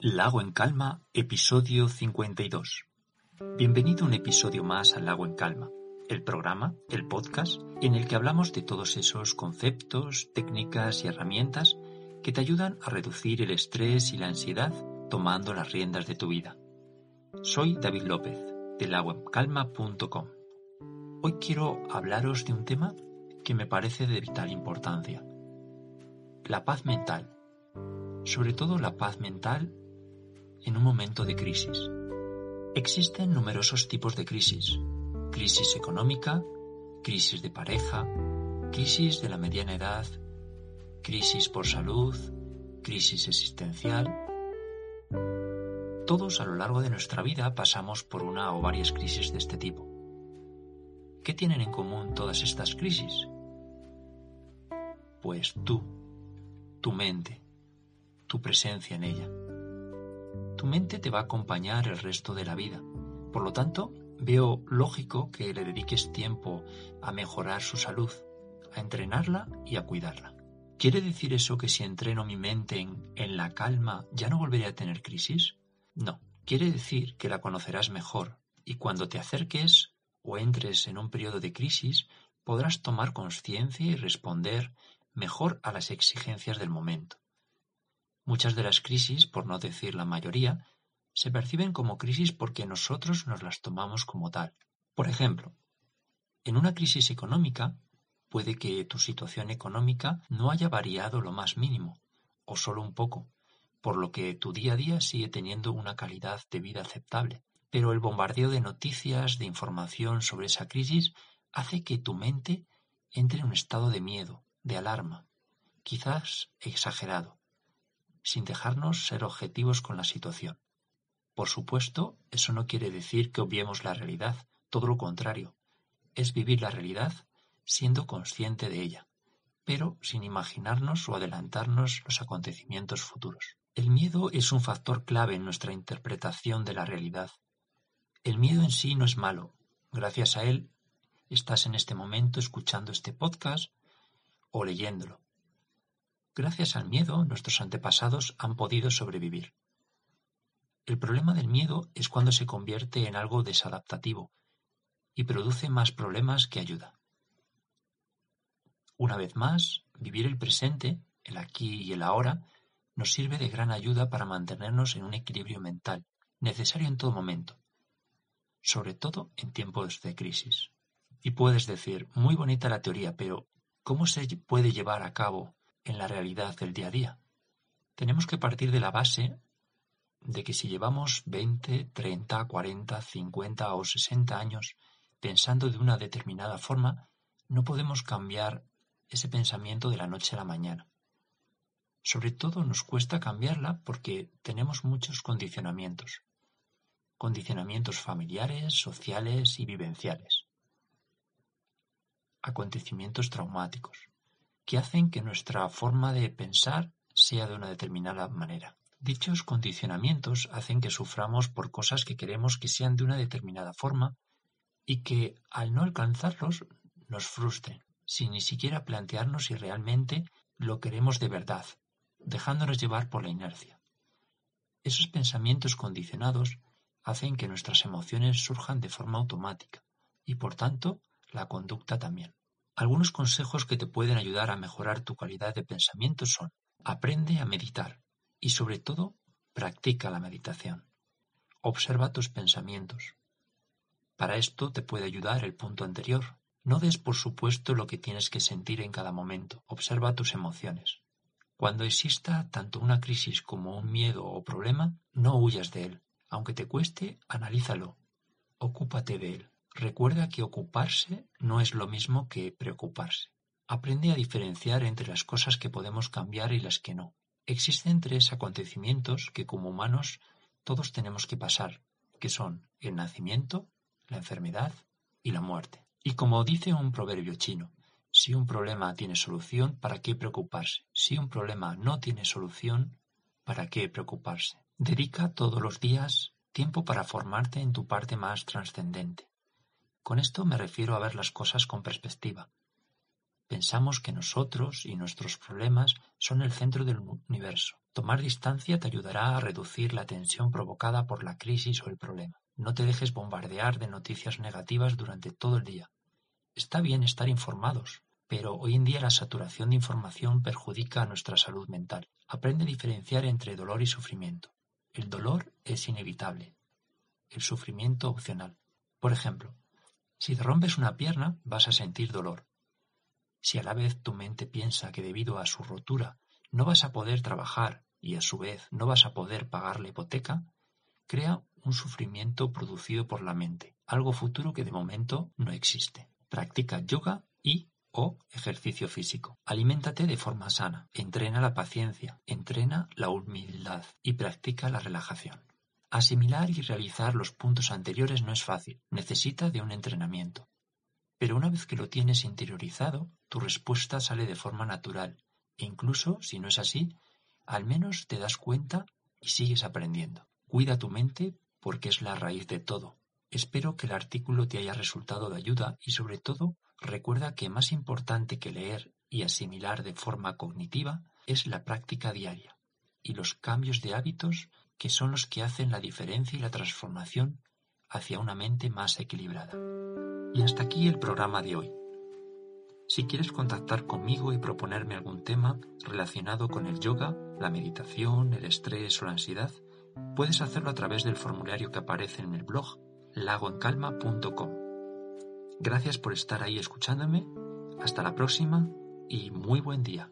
Lago en Calma, episodio 52. Bienvenido a un episodio más al Lago en Calma, el programa, el podcast, en el que hablamos de todos esos conceptos, técnicas y herramientas que te ayudan a reducir el estrés y la ansiedad tomando las riendas de tu vida. Soy David López, de lagoencalma.com. Hoy quiero hablaros de un tema que me parece de vital importancia. La paz mental. Sobre todo la paz mental en un momento de crisis. Existen numerosos tipos de crisis. Crisis económica, crisis de pareja, crisis de la mediana edad, crisis por salud, crisis existencial. Todos a lo largo de nuestra vida pasamos por una o varias crisis de este tipo. ¿Qué tienen en común todas estas crisis? Pues tú, tu mente, tu presencia en ella tu mente te va a acompañar el resto de la vida. Por lo tanto, veo lógico que le dediques tiempo a mejorar su salud, a entrenarla y a cuidarla. ¿Quiere decir eso que si entreno mi mente en, la calma ya no volveré a tener crisis? No, quiere decir que la conocerás mejor y cuando te acerques o entres en un periodo de crisis podrás tomar conciencia y responder mejor a las exigencias del momento. Muchas de las crisis, por no decir la mayoría, se perciben como crisis porque nosotros nos las tomamos como tal. Por ejemplo, en una crisis económica puede que tu situación económica no haya variado lo más mínimo, o solo un poco, por lo que tu día a día sigue teniendo una calidad de vida aceptable. Pero el bombardeo de noticias, de información sobre esa crisis, hace que tu mente entre en un estado de miedo, de alarma, quizás exagerado sin dejarnos ser objetivos con la situación. Por supuesto, eso no quiere decir que obviemos la realidad, todo lo contrario, es vivir la realidad siendo consciente de ella, pero sin imaginarnos o adelantarnos los acontecimientos futuros. El miedo es un factor clave en nuestra interpretación de la realidad. El miedo en sí no es malo. Gracias a él estás en este momento escuchando este podcast o leyéndolo. Gracias al miedo, nuestros antepasados han podido sobrevivir. El problema del miedo es cuando se convierte en algo desadaptativo y produce más problemas que ayuda. Una vez más, vivir el presente, el aquí y el ahora, nos sirve de gran ayuda para mantenernos en un equilibrio mental, necesario en todo momento, sobre todo en tiempos de crisis. Y puedes decir, muy bonita la teoría, pero ¿cómo se puede llevar a cabo en la realidad del día a día. Tenemos que partir de la base de que si llevamos 20, 30, 40, 50 o 60 años pensando de una determinada forma, no podemos cambiar ese pensamiento de la noche a la mañana. Sobre todo nos cuesta cambiarla porque tenemos muchos condicionamientos. Condicionamientos familiares, sociales y vivenciales. Acontecimientos traumáticos que hacen que nuestra forma de pensar sea de una determinada manera. Dichos condicionamientos hacen que suframos por cosas que queremos que sean de una determinada forma y que al no alcanzarlos nos frustren, sin ni siquiera plantearnos si realmente lo queremos de verdad, dejándonos llevar por la inercia. Esos pensamientos condicionados hacen que nuestras emociones surjan de forma automática y por tanto la conducta también. Algunos consejos que te pueden ayudar a mejorar tu calidad de pensamiento son aprende a meditar y sobre todo practica la meditación. Observa tus pensamientos. Para esto te puede ayudar el punto anterior. No des por supuesto lo que tienes que sentir en cada momento. Observa tus emociones. Cuando exista tanto una crisis como un miedo o problema, no huyas de él. Aunque te cueste, analízalo. Ocúpate de él. Recuerda que ocuparse no es lo mismo que preocuparse. Aprende a diferenciar entre las cosas que podemos cambiar y las que no. Existen tres acontecimientos que como humanos todos tenemos que pasar, que son el nacimiento, la enfermedad y la muerte. Y como dice un proverbio chino, si un problema tiene solución, ¿para qué preocuparse? Si un problema no tiene solución, ¿para qué preocuparse? Dedica todos los días tiempo para formarte en tu parte más trascendente. Con esto me refiero a ver las cosas con perspectiva. Pensamos que nosotros y nuestros problemas son el centro del universo. Tomar distancia te ayudará a reducir la tensión provocada por la crisis o el problema. No te dejes bombardear de noticias negativas durante todo el día. Está bien estar informados, pero hoy en día la saturación de información perjudica a nuestra salud mental. Aprende a diferenciar entre dolor y sufrimiento. El dolor es inevitable, el sufrimiento opcional. Por ejemplo, si te rompes una pierna vas a sentir dolor. Si a la vez tu mente piensa que debido a su rotura no vas a poder trabajar y a su vez no vas a poder pagar la hipoteca, crea un sufrimiento producido por la mente, algo futuro que de momento no existe. Practica yoga y o ejercicio físico. Aliméntate de forma sana, entrena la paciencia, entrena la humildad y practica la relajación. Asimilar y realizar los puntos anteriores no es fácil, necesita de un entrenamiento. Pero una vez que lo tienes interiorizado, tu respuesta sale de forma natural, e incluso, si no es así, al menos te das cuenta y sigues aprendiendo. Cuida tu mente porque es la raíz de todo. Espero que el artículo te haya resultado de ayuda y sobre todo recuerda que más importante que leer y asimilar de forma cognitiva es la práctica diaria y los cambios de hábitos que son los que hacen la diferencia y la transformación hacia una mente más equilibrada. Y hasta aquí el programa de hoy. Si quieres contactar conmigo y proponerme algún tema relacionado con el yoga, la meditación, el estrés o la ansiedad, puedes hacerlo a través del formulario que aparece en el blog lagoencalma.com. Gracias por estar ahí escuchándome, hasta la próxima y muy buen día.